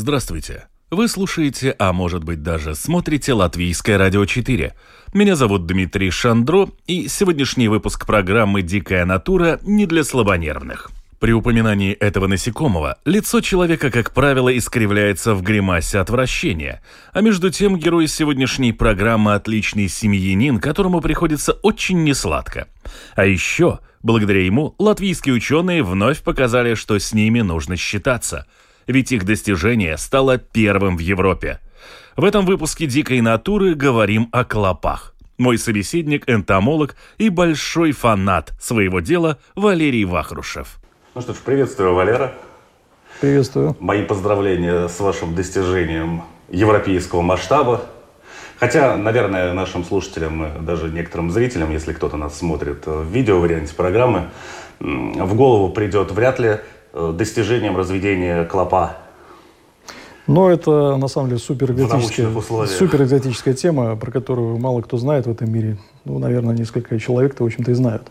Здравствуйте. Вы слушаете, а может быть даже смотрите Латвийское радио 4. Меня зовут Дмитрий Шандро, и сегодняшний выпуск программы «Дикая натура» не для слабонервных. При упоминании этого насекомого лицо человека, как правило, искривляется в гримасе отвращения. А между тем герой сегодняшней программы отличный семьянин, которому приходится очень несладко. А еще, благодаря ему, латвийские ученые вновь показали, что с ними нужно считаться – ведь их достижение стало первым в Европе. В этом выпуске «Дикой натуры» говорим о клопах. Мой собеседник – энтомолог и большой фанат своего дела Валерий Вахрушев. Ну что ж, приветствую, Валера. Приветствую. Мои поздравления с вашим достижением европейского масштаба. Хотя, наверное, нашим слушателям, даже некоторым зрителям, если кто-то нас смотрит в видео-варианте программы, в голову придет вряд ли Э, достижением разведения клопа? Но это на самом деле супер экзотическая, супер экзотическая тема, про которую мало кто знает в этом мире. Ну, наверное, несколько человек-то, в общем-то, и знают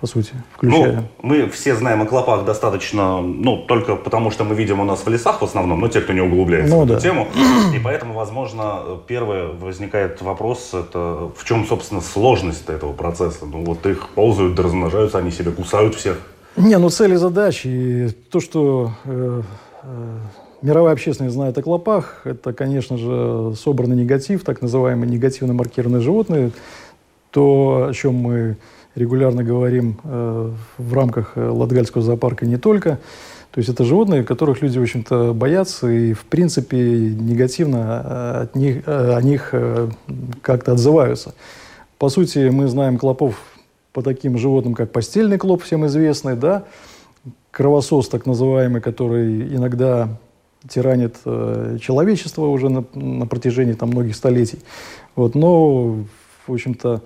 по сути, включая. Ну, мы все знаем о клопах достаточно, ну, только потому, что мы видим у нас в лесах в основном, но те, кто не углубляется ну, в эту да. тему. И поэтому, возможно, первое возникает вопрос, это в чем, собственно, сложность этого процесса? Ну, вот их ползают, размножаются, они себя кусают всех. Не, ну цели задачи и то, что э, э, мировая общественность знает о клопах, это, конечно же, собранный негатив, так называемые негативно маркированные животные, то, о чем мы регулярно говорим э, в рамках э, Латгальского зоопарка не только. То есть это животные, которых люди, в общем-то, боятся и, в принципе, негативно э, от них, э, о них как-то отзываются. По сути, мы знаем клопов по таким животным, как постельный клоп, всем известный, да, кровосос так называемый, который иногда тиранит э, человечество уже на, на протяжении там, многих столетий. Вот, но, в общем-то,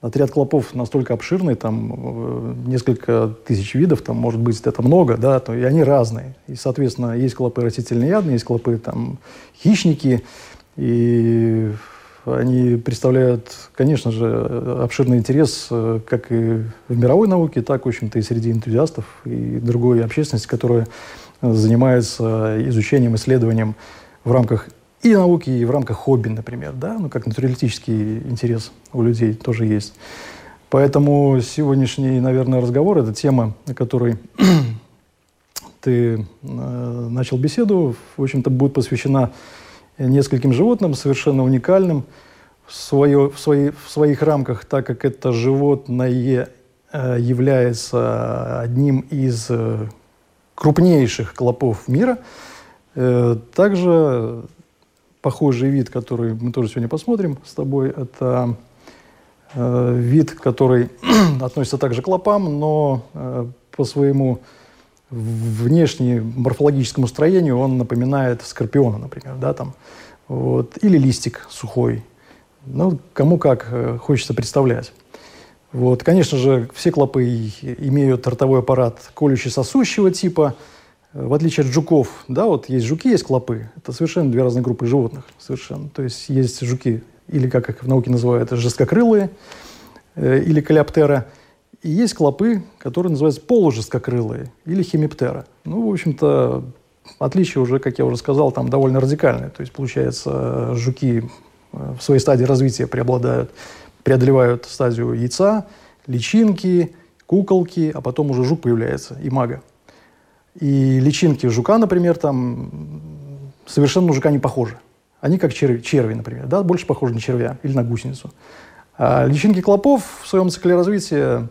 отряд клопов настолько обширный, там э, несколько тысяч видов, там может быть это много, да, то и они разные. И, соответственно, есть клопы растительноядные, есть клопы там хищники, и они представляют, конечно же, обширный интерес э, как и в мировой науке, так, в общем-то, и среди энтузиастов и другой общественности, которая занимается изучением, исследованием в рамках и науки, и в рамках хобби, например, да, ну, как натуралистический интерес у людей тоже есть. Поэтому сегодняшний, наверное, разговор – это тема, о которой ты э, начал беседу, в общем-то, будет посвящена нескольким животным, совершенно уникальным в, свое, в, свои, в своих рамках, так как это животное э, является одним из э, крупнейших клопов мира. Э, также похожий вид, который мы тоже сегодня посмотрим с тобой, это вид, который относится также к клопам, но по своему внешнему морфологическому строению он напоминает скорпиона, например, да, там, вот, или листик сухой. Ну, кому как э, хочется представлять. Вот, конечно же, все клопы имеют ротовой аппарат колюще-сосущего типа, э, в отличие от жуков, да, вот есть жуки, есть клопы. Это совершенно две разные группы животных, совершенно. То есть есть жуки, или как их в науке называют, жесткокрылые, э, или калиоптера – и есть клопы, которые называются полужесткокрылые или хемиптера. Ну, в общем-то, отличие уже, как я уже сказал, там довольно радикальное. То есть, получается, жуки э, в своей стадии развития преобладают, преодолевают стадию яйца, личинки, куколки, а потом уже жук появляется, и мага. И личинки жука, например, там совершенно на жука не похожи. Они как черви, черви, например, да, больше похожи на червя или на гусеницу. А личинки клопов в своем цикле развития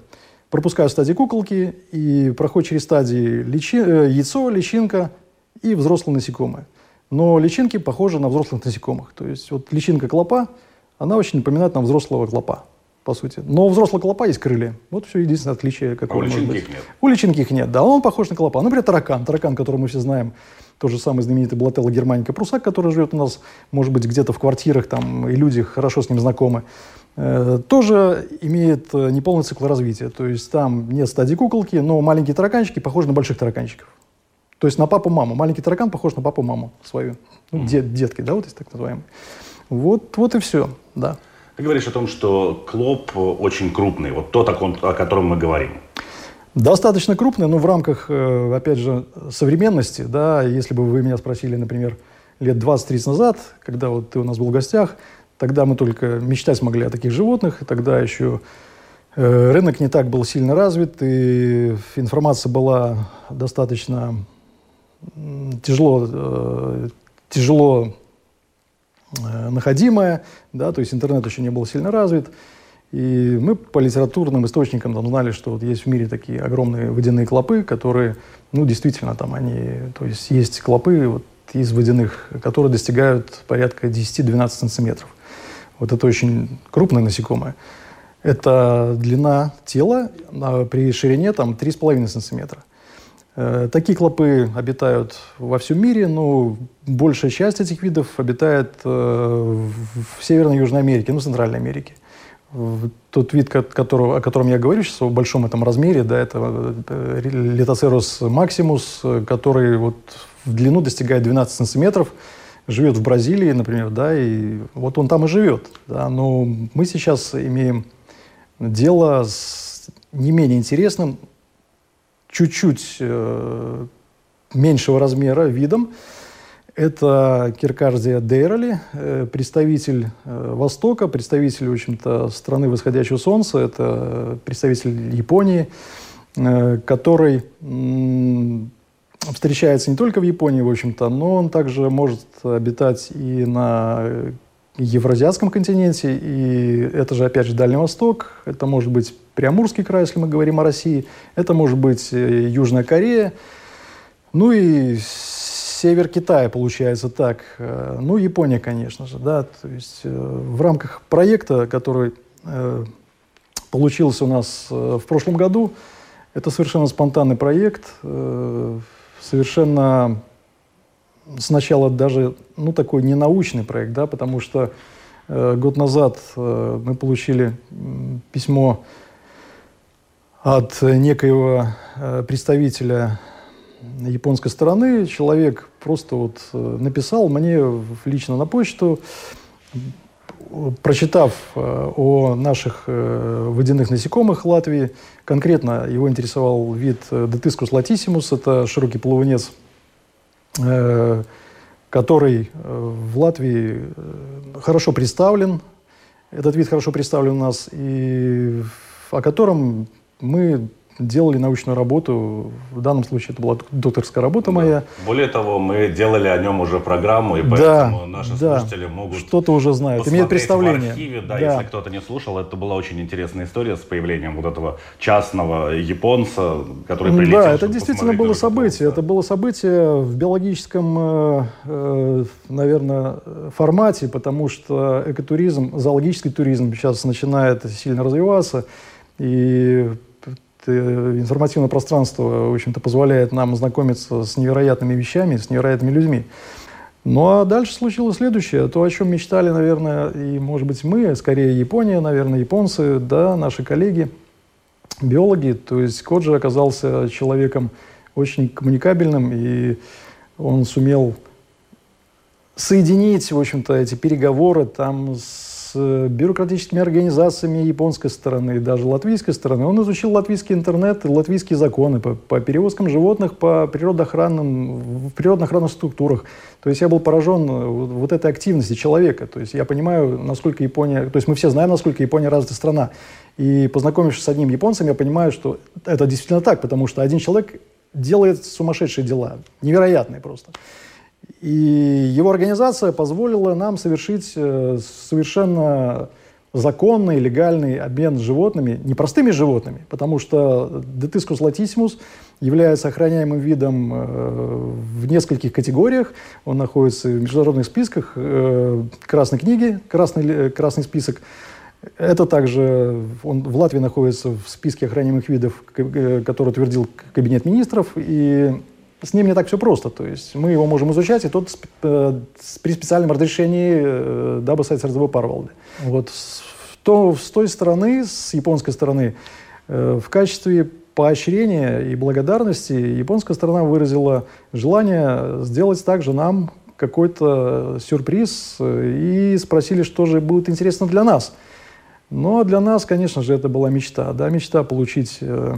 пропускают стадии куколки и проходят через стадии личи... Э, яйцо, личинка и взрослые насекомые. Но личинки похожи на взрослых насекомых. То есть вот личинка клопа, она очень напоминает нам взрослого клопа, по сути. Но у взрослого клопа есть крылья. Вот все единственное отличие, какое а у личинки их нет? У личинки их нет, да. Он похож на клопа. Например, таракан. Таракан, который мы все знаем, тот же самый знаменитый Блателла германика прусак, который живет у нас, может быть, где-то в квартирах, там, и люди хорошо с ним знакомы, тоже имеет э, неполный цикл развития. То есть там нет стадии куколки, но маленькие тараканчики похожи на больших тараканчиков. То есть на папу-маму. Маленький таракан похож на папу-маму свою. Ну, дет, детки, да, вот есть так называемые. Вот, вот и все, да. Ты говоришь о том, что клоп очень крупный, вот тот, о котором мы говорим. Достаточно крупный, но в рамках, э, опять же, современности, да, если бы вы меня спросили, например, лет 20-30 назад, когда вот ты у нас был в гостях, тогда мы только мечтать могли о таких животных, тогда еще э, рынок не так был сильно развит, и информация была достаточно тяжело, э, тяжело находимая, да, то есть интернет еще не был сильно развит, и мы по литературным источникам там знали, что вот есть в мире такие огромные водяные клопы, которые, ну, действительно, там они, то есть есть клопы вот, из водяных, которые достигают порядка 10-12 сантиметров. Вот это очень крупное насекомое. Это длина тела а при ширине там 3,5 сантиметра. Э, такие клопы обитают во всем мире, но большая часть этих видов обитает э, в Северной и Южной Америке, ну, в Центральной Америке тот вид, которого, о котором я говорю сейчас, в большом этом размере, да, это э, литоцерус максимус, который вот в длину достигает 12 сантиметров, живет в Бразилии, например, да, и вот он там и живет. Да, но мы сейчас имеем дело с не менее интересным, чуть-чуть э, меньшего размера видом, это Киркардия Дейроли, э, представитель э, Востока, представитель, в общем-то, страны восходящего солнца, это представитель Японии, э, который встречается не только в Японии, в общем-то, но он также может обитать и на Евразиатском континенте, и это же, опять же, Дальний Восток, это может быть Приамурский край, если мы говорим о России, это может быть Южная Корея, ну и север Китая, получается так. Э, ну, Япония, конечно же, да. То есть э, в рамках проекта, который э, получился у нас в прошлом году, это совершенно спонтанный проект, совершенно сначала даже, ну, такой ненаучный проект, да, потому что год назад мы получили письмо от некоего представителя японской стороны. Человек просто вот э, написал мне лично на почту, прочитав э, о наших э, водяных насекомых Латвии, конкретно его интересовал вид Детискус латисимус, это широкий плавунец, который в Латвии хорошо представлен, этот вид хорошо представлен у нас, и о котором мы делали научную работу. В данном случае это была докторская работа да. моя. Более того, мы делали о нем уже программу, и поэтому да, наши да. слушатели могут что-то уже знают, имеют представление. В архиве, да, да, если кто-то не слушал, это была очень интересная история с появлением вот этого частного японца, который прилетел. Да, это действительно было событие. Это было событие в биологическом, э, э, наверное, формате, потому что экотуризм, зоологический туризм сейчас начинает сильно развиваться. И информативное пространство, в общем-то, позволяет нам знакомиться с невероятными вещами, с невероятными людьми. Ну а дальше случилось следующее. То, о чем мечтали, наверное, и, может быть, мы, скорее Япония, наверное, японцы, да, наши коллеги, биологи. То есть Коджи оказался человеком очень коммуникабельным, и он сумел соединить, в общем-то, эти переговоры там с с бюрократическими организациями японской стороны, даже латвийской стороны. Он изучил латвийский интернет, латвийские законы по, по перевозкам животных, по природоохранным, в природоохранных структурах. То есть я был поражен э, вот этой активности человека. То есть я понимаю, насколько Япония... То есть мы все знаем, насколько Япония развитая страна. И познакомившись с одним японцем, я понимаю, что это действительно так, потому что один человек делает сумасшедшие дела, невероятные просто. И его организация позволила нам совершить э, совершенно законный, легальный обмен с животными, не простыми животными, потому что Detiscus latissimus является охраняемым видом э, в нескольких категориях. Он находится в международных списках э, Красной книги, красный, красный список. Это также он в Латвии находится в списке охраняемых видов, который утвердил Кабинет министров. И с ним не так все просто. То есть мы его можем изучать, и тот э, при специальном разрешении, э, дабы стать РДВ Парвалды. Вот с, то, с той стороны, с японской стороны, э, в качестве поощрения и благодарности японская сторона выразила желание сделать также нам какой-то сюрприз и спросили, что же будет интересно для нас. Но для нас, конечно же, это была мечта. Да, мечта получить э,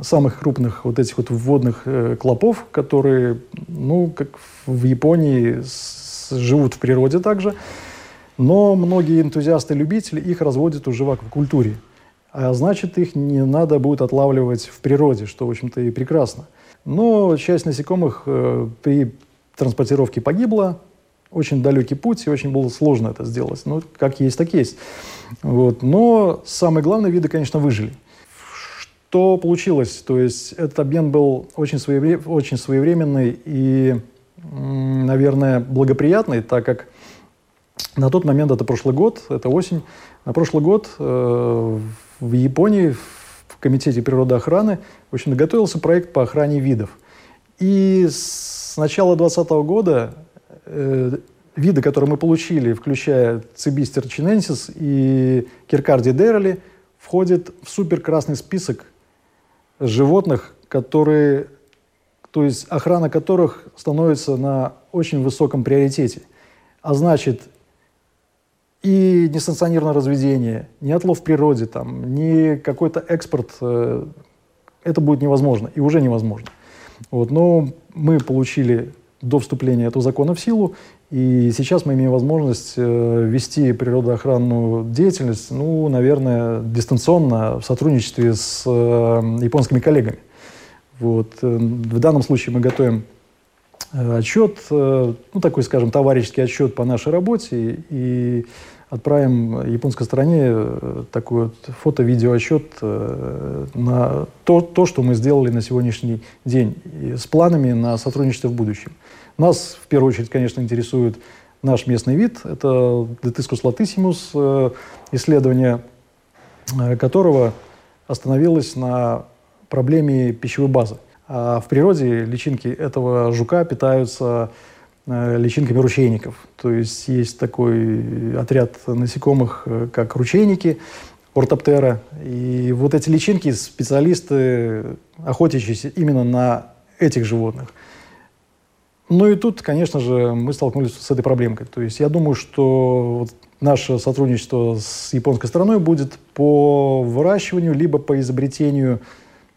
самых крупных вот этих вот вводных э, клопов, которые, ну, как в Японии, с, живут в природе также. Но многие энтузиасты-любители их разводят уже в аквакультуре. А значит, их не надо будет отлавливать в природе, что, в общем-то, и прекрасно. Но часть насекомых э, при транспортировке погибла. Очень далекий путь, и очень было сложно это сделать. Ну, как есть, так есть. Вот. Но самое главное, виды, конечно, выжили. Что получилось? То есть этот обмен был очень, своевре... очень своевременный и, наверное, благоприятный, так как на тот момент, это прошлый год, это осень, на прошлый год э, в Японии в Комитете природоохраны в общем, готовился проект по охране видов. И с начала 2020 года э, виды, которые мы получили, включая цибистер чиненсис и киркарди дерли, входят в суперкрасный список животных, которые, то есть охрана которых становится на очень высоком приоритете. А значит, и несанкционированное разведение, ни отлов в природе, там, ни какой-то экспорт, э, это будет невозможно и уже невозможно. Вот, но мы получили до вступления этого закона в силу, и сейчас мы имеем возможность э, вести природоохранную деятельность, ну, наверное, дистанционно в сотрудничестве с э, японскими коллегами. Вот. Э, в данном случае мы готовим отчет, ну, такой, скажем, товарищеский отчет по нашей работе, и отправим японской стороне такой вот фото-видеоотчет на то, то, что мы сделали на сегодняшний день, с планами на сотрудничество в будущем. Нас, в первую очередь, конечно, интересует наш местный вид. Это Detiscus latissimus, э, исследование которого остановилось на проблеме пищевой базы. А в природе личинки этого жука питаются Э, личинками ручейников. То есть есть такой отряд насекомых, э, как ручейники, ортоптера. И вот эти личинки специалисты, охотящиеся именно на этих животных. Ну и тут, конечно же, мы столкнулись с этой проблемкой. То есть я думаю, что вот наше сотрудничество с японской стороной будет по выращиванию, либо по изобретению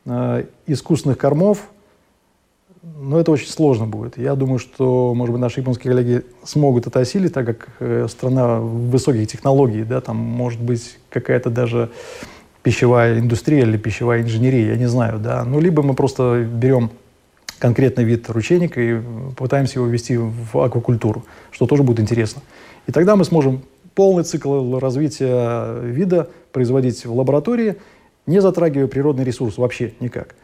э, искусственных кормов, но это очень сложно будет. Я думаю, что, может быть, наши японские коллеги смогут это осилить, так как э, страна высоких технологий, да, там может быть какая-то даже пищевая индустрия или пищевая инженерия, я не знаю, да. Ну, либо мы просто берем конкретный вид ручейника и пытаемся его ввести в аквакультуру, что тоже будет интересно. И тогда мы сможем полный цикл развития вида производить в лаборатории, не затрагивая природный ресурс вообще никак.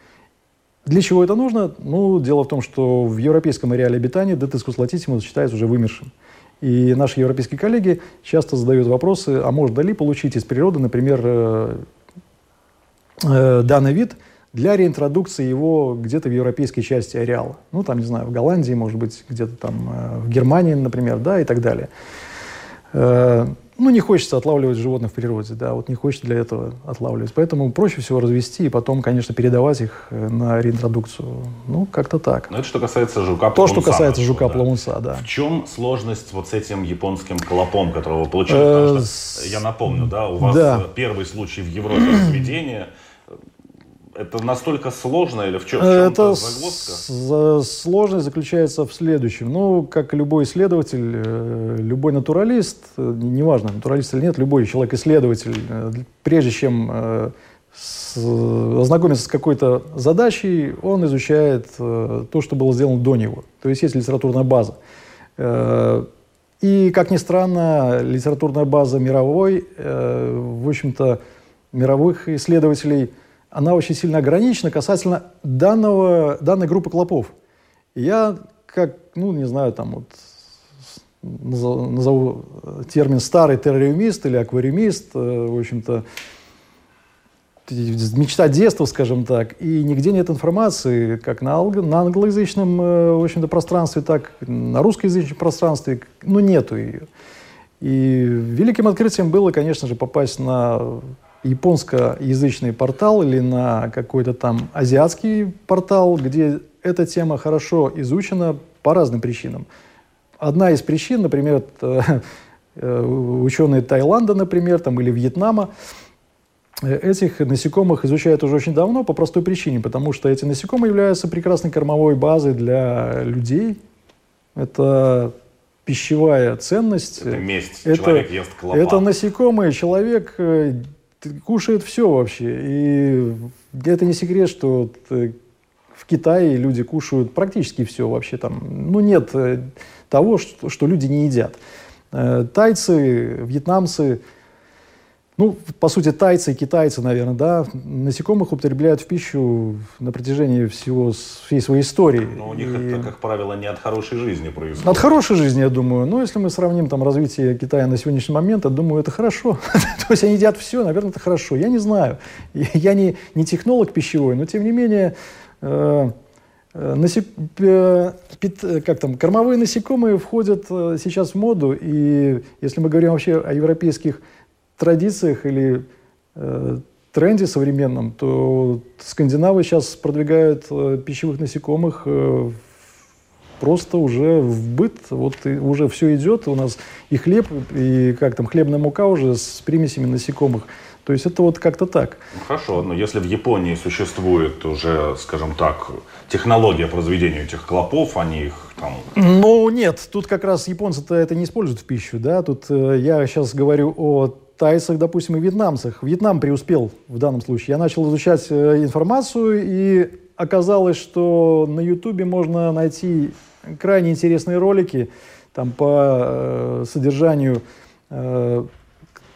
Для чего это нужно? Ну, дело в том, что в европейском ареале обитания детескус латиссимус считается уже вымершим. И наши европейские коллеги часто задают вопросы, а можно ли получить из природы, например, э, э, данный вид для реинтродукции его где-то в европейской части ареала. Ну, там, не знаю, в Голландии, может быть, где-то там э, в Германии, например, да, и так далее. Э, ну, не хочется отлавливать животных в природе, да, вот не хочется для этого отлавливать. Поэтому проще всего развести и потом, конечно, передавать их э, на реинтродукцию. Ну, как-то так. Но это что касается жука То, что касается жука плавунца, да. В чем сложность вот с этим японским клопом, которого вы получили? Потому что, я напомню, да, у вас первый случай в Европе разведения – это настолько сложно или в чем Это загвоздка? Сложность заключается в следующем. Ну, как любой исследователь, э, любой натуралист, э, неважно, натуралист или нет, любой человек-исследователь, э, прежде чем ознакомиться с какой-то задачей, он изучает то, что было сделано до него. То есть есть литературная база. И, как ни странно, литературная база мировой, в общем-то, мировых исследователей – она очень сильно ограничена касательно данного, данной группы клопов. я, как, ну, не знаю, там вот назову, назову термин старый террариумист или аквариумист, э, в общем-то, мечта детства, скажем так, и нигде нет информации, как на, на англоязычном, э, в общем-то, пространстве, так на русскоязычном пространстве, ну, нету ее. И великим открытием было, конечно же, попасть на японскоязычный портал или на какой-то там азиатский портал, где эта тема хорошо изучена по разным причинам. Одна из причин, например, э, ученые Таиланда, например, там, или Вьетнама, этих насекомых изучают уже очень давно по простой причине, потому что эти насекомые являются прекрасной кормовой базой для людей. Это пищевая ценность. Это месть. Это, человек ест клопа. Это насекомые. Человек э, кушает все вообще. И это не секрет, что в Китае люди кушают практически все вообще там. Ну, нет э, того, что, что люди не едят. Э, тайцы, вьетнамцы – ну, по сути, тайцы и китайцы, наверное, да, насекомых употребляют в пищу на протяжении всего всей своей истории. Но у них и... это, как правило, не от хорошей жизни происходит. От хорошей жизни, я думаю. Но если мы сравним там развитие Китая на сегодняшний момент, я думаю, это хорошо. То есть они едят все, наверное, это хорошо. Я не знаю. Я не, не технолог пищевой, но тем не менее... Э, э Насек... Э, как там, кормовые насекомые входят э, сейчас в моду, и если мы говорим вообще о европейских традициях или э, тренде современном, то скандинавы сейчас продвигают э, пищевых насекомых э, просто уже в быт. Вот и уже все идет. У нас и хлеб, и как там, хлебная мука уже с примесями насекомых. То есть это вот как-то так. Ну, хорошо, но если в Японии существует уже, скажем так, технология по разведению этих клопов, они их там... Ну, нет, тут как раз японцы-то это не используют в пищу, да, тут э, я сейчас говорю о тайцах, допустим, и вьетнамцах. Вьетнам преуспел в данном случае. Я начал изучать э, информацию, и оказалось, что на Ютубе можно найти крайне интересные ролики там, по э, содержанию э,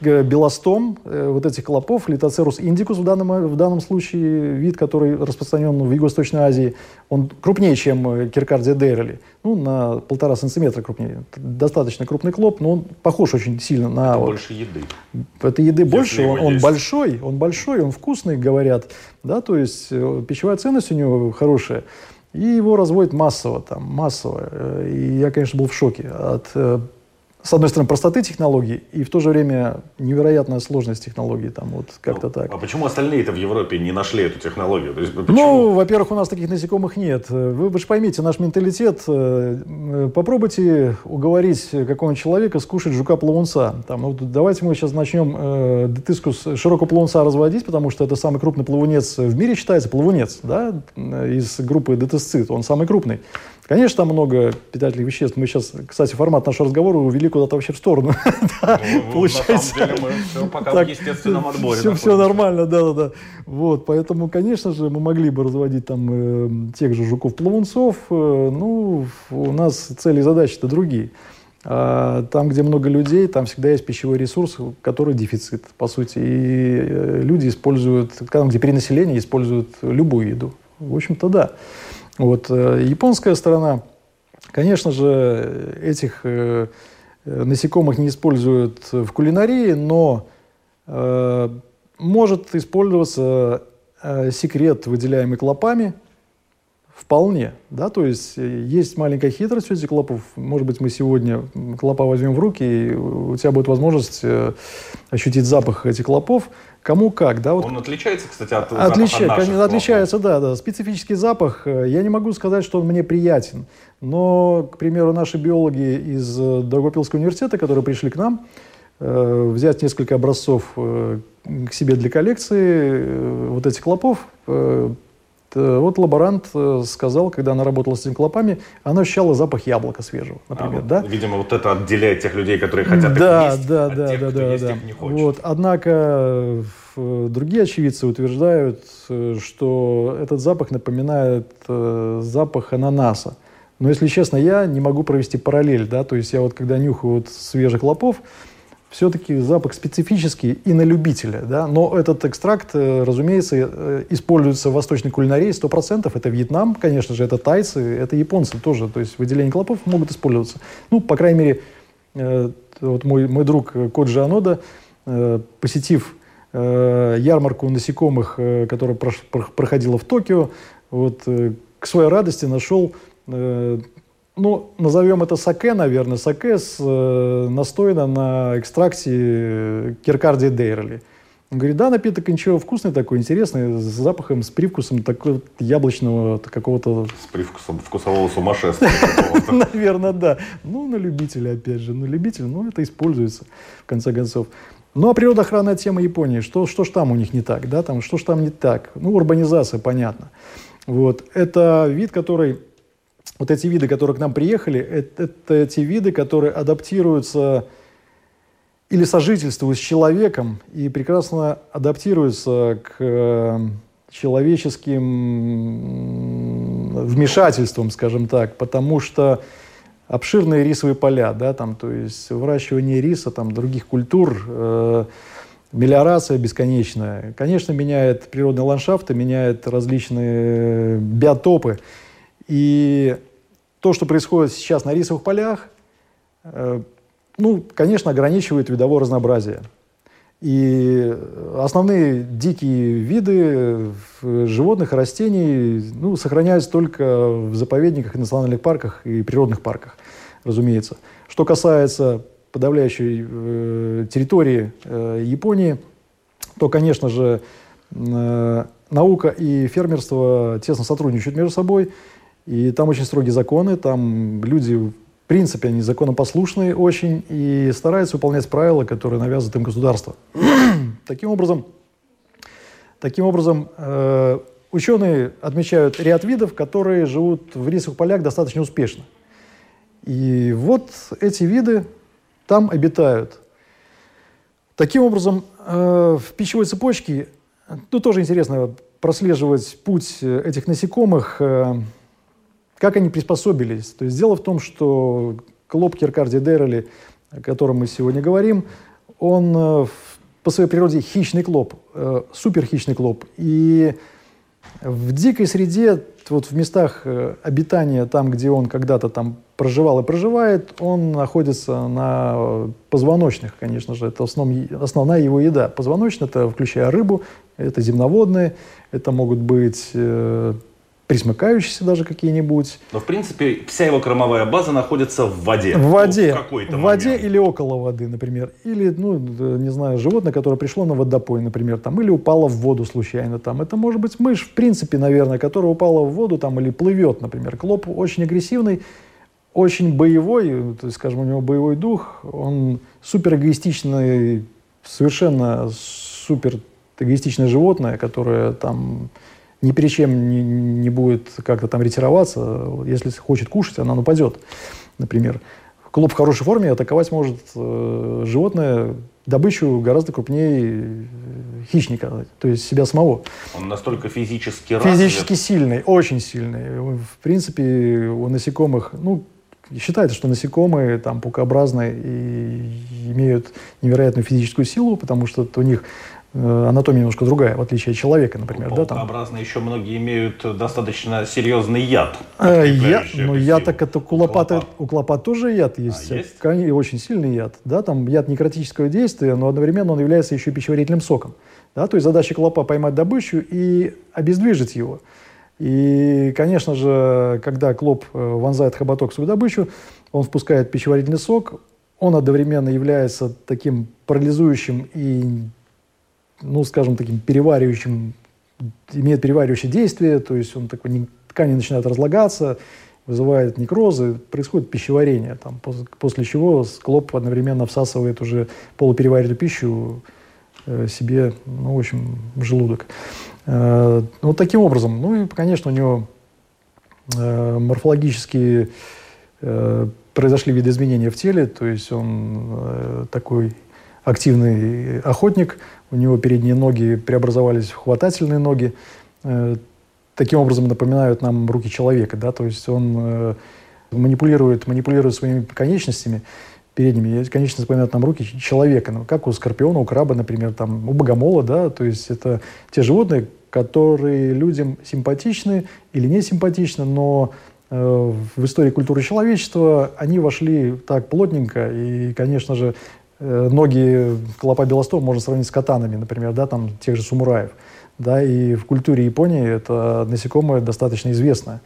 белостом э, вот этих клопов, литоцерус индикус в данном, в данном случае, вид, который распространен в Юго-Восточной Азии, он крупнее, чем э, Киркардия дерли, ну, на полтора сантиметра крупнее. Достаточно крупный клоп, но он похож очень сильно на... Это вот, больше еды. Это еды Если больше, он, он большой, он большой, он вкусный, говорят, да, то есть э, пищевая ценность у него хорошая. И его разводят массово, там, массово. И я, конечно, был в шоке от с одной стороны, простоты технологий, и в то же время невероятная сложность технологий, там вот как-то ну, так. А почему остальные-то в Европе не нашли эту технологию? То есть, Ну, во-первых, у нас таких насекомых нет. Вы, вы же поймите, наш менталитет, э, попробуйте уговорить какого-нибудь человека скушать жука-плавунца. Там, ну, давайте мы сейчас начнем э, детискус широкого плавунца разводить, потому что это самый крупный плавунец в мире считается, плавунец, да, из группы детесцит, он самый крупный. Конечно, там много питательных веществ. Мы сейчас, кстати, формат нашего разговора увели куда-то вообще в сторону. Ну, получается. На самом деле мы все пока в естественном отборе. Все, все нормально, да-да-да. Вот, поэтому, конечно же, мы могли бы разводить там э, тех же жуков-плавунцов. Э, ну, у нас цели и задачи-то другие. А там, где много людей, там всегда есть пищевой ресурс, который дефицит, по сути. И э, люди используют, там, где перенаселение, используют любую еду. В общем-то, да. Вот. Э, японская сторона, конечно же, этих э, насекомых не используют в кулинарии, но э, может использоваться секрет, выделяемый клопами, вполне. Да? То есть э, есть маленькая хитрость у этих клопов. Может быть, мы сегодня клопа возьмем в руки, и у тебя будет возможность э, ощутить запах этих клопов. Кому как, да? Вот. Он отличается, кстати, от Отлича... запаха наших Отличается, да, да. Специфический запах. Э, я не могу сказать, что он мне приятен. Но, к примеру, наши биологи из Даугавпилского университета, которые пришли к нам, взять несколько образцов к себе для коллекции вот этих клопов, вот лаборант э, сказал, когда она работала с этими клопами, она ощущала запах яблока свежего, например, а, да? Видимо, вот это отделяет тех людей, которые хотят да, их есть, да, от да, тех, да, кто да, есть да. их не хочет. Вот, однако другие очевидцы утверждают, э, что этот запах напоминает запах ананаса. Но, если честно, я не могу провести параллель, да, то есть я вот когда нюхаю вот свежих клопов, все-таки запах специфический и на любителя. Да? Но этот экстракт, э, разумеется, э, используется в восточной кулинарии 100%. Это Вьетнам, конечно же, это тайцы, это японцы тоже. То есть выделение клопов могут использоваться. Ну, по крайней мере, э, вот мой, мой друг Коджи Анода, посетив ярмарку насекомых, которая проходила в Токио, вот, к своей радости нашел, ну, назовем это саке, наверное, саке с, э, настояно на экстракте киркардия дейрли. Он говорит, да, напиток ничего вкусный такой, интересный, с запахом, с привкусом такого яблочного какого-то... С привкусом вкусового сумасшествия. Наверное, да. Ну, на любителя, опять же. На любителя, ну, это используется, в конце концов. Ну, а природоохранная тема Японии, что, что ж там у них не так, да, там, что ж там не так? Ну, урбанизация, понятно. Вот. Это вид, который, вот эти виды, которые к нам приехали, это, это те виды, которые адаптируются или сожительствуют с человеком и прекрасно адаптируются к э, человеческим вмешательствам, скажем так, потому что обширные рисовые поля, да, там, то есть выращивание риса, там, других культур, э, мелиорация бесконечная, конечно, меняет природные ландшафты, меняет различные биотопы. И то, что происходит сейчас на рисовых полях, э, ну, конечно, ограничивает видовое разнообразие. И основные дикие виды животных и растений ну, сохраняются только в заповедниках, национальных парках и природных парках, разумеется. Что касается подавляющей э, территории э, Японии, то, конечно же, э, наука и фермерство тесно сотрудничают между собой. И там очень строгие законы, там люди принципе, они законопослушные очень и стараются выполнять правила, которые навязывает им государство. таким образом, таким образом э, ученые отмечают ряд видов, которые живут в рисовых полях достаточно успешно. И вот эти виды там обитают. Таким образом, э, в пищевой цепочке, ну, тоже интересно прослеживать путь этих насекомых э, как они приспособились? То есть дело в том, что клоп Киркарди Деррели, о котором мы сегодня говорим, он э, по своей природе хищный клоп, э, суперхищный клоп. И в дикой среде, вот в местах э, обитания, там, где он когда-то там проживал и проживает, он находится на позвоночных, конечно же. Это основ, основная его еда. Позвоночные, это включая рыбу, это земноводные, это могут быть присмыкающиеся даже какие-нибудь. Но, в принципе, вся его кормовая база находится в воде. В воде. Ну, в, в воде или около воды, например. Или, ну, не знаю, животное, которое пришло на водопой, например, там, или упало в воду случайно там. Это может быть мышь, в принципе, наверное, которая упала в воду там или плывет, например. Клоп очень агрессивный, очень боевой, то есть, скажем, у него боевой дух, он супер эгоистичный, совершенно супер эгоистичное животное, которое там ни перед чем не, не будет как-то там ретироваться. Если хочет кушать, она нападет, например. Клоп в хорошей форме атаковать может э, животное, добычу гораздо крупнее хищника, то есть себя самого. Он настолько физически развит? Физически сильный, очень сильный. В принципе, у насекомых, ну, считается, что насекомые, там, паукообразные, и имеют невероятную физическую силу, потому что у них Э, анатомия немножко другая, в отличие от человека, например. Да, там. еще многие имеют достаточно серьезный яд. Э, я, ну, яд так это у лопаты, у клопа тоже яд есть. А, есть? И очень сильный яд. Да, там яд некротического действия, но одновременно он является еще пищеварительным соком. Да, то есть задача клопа поймать добычу и обездвижить его. И, конечно же, когда клоп э, вонзает хоботок в свою добычу, он впускает пищеварительный сок, он одновременно является таким парализующим и ну, скажем, таким переваривающим, имеет переваривающее действие, то есть он такой, ткани начинают разлагаться, вызывает некрозы, происходит пищеварение, там, после, чего склоп одновременно всасывает уже полупереваренную пищу э, себе, ну, в общем, в желудок. Э, вот таким образом. Ну и, конечно, у него э, морфологические э, произошли видоизменения в теле, то есть он э, такой активный охотник, у него передние ноги преобразовались в хватательные ноги, э, таким образом напоминают нам руки человека, да, то есть он э, манипулирует, манипулирует своими конечностями передними, конечности напоминают нам руки человека, ну, как у скорпиона, у краба, например, там, у богомола, да, то есть это те животные, которые людям симпатичны или не симпатичны, но э, в истории культуры человечества они вошли так плотненько, и, конечно же, Ноги клопа белостова можно сравнить с катанами, например, да, там тех же самураев. Да, и в культуре Японии это насекомое достаточно известное.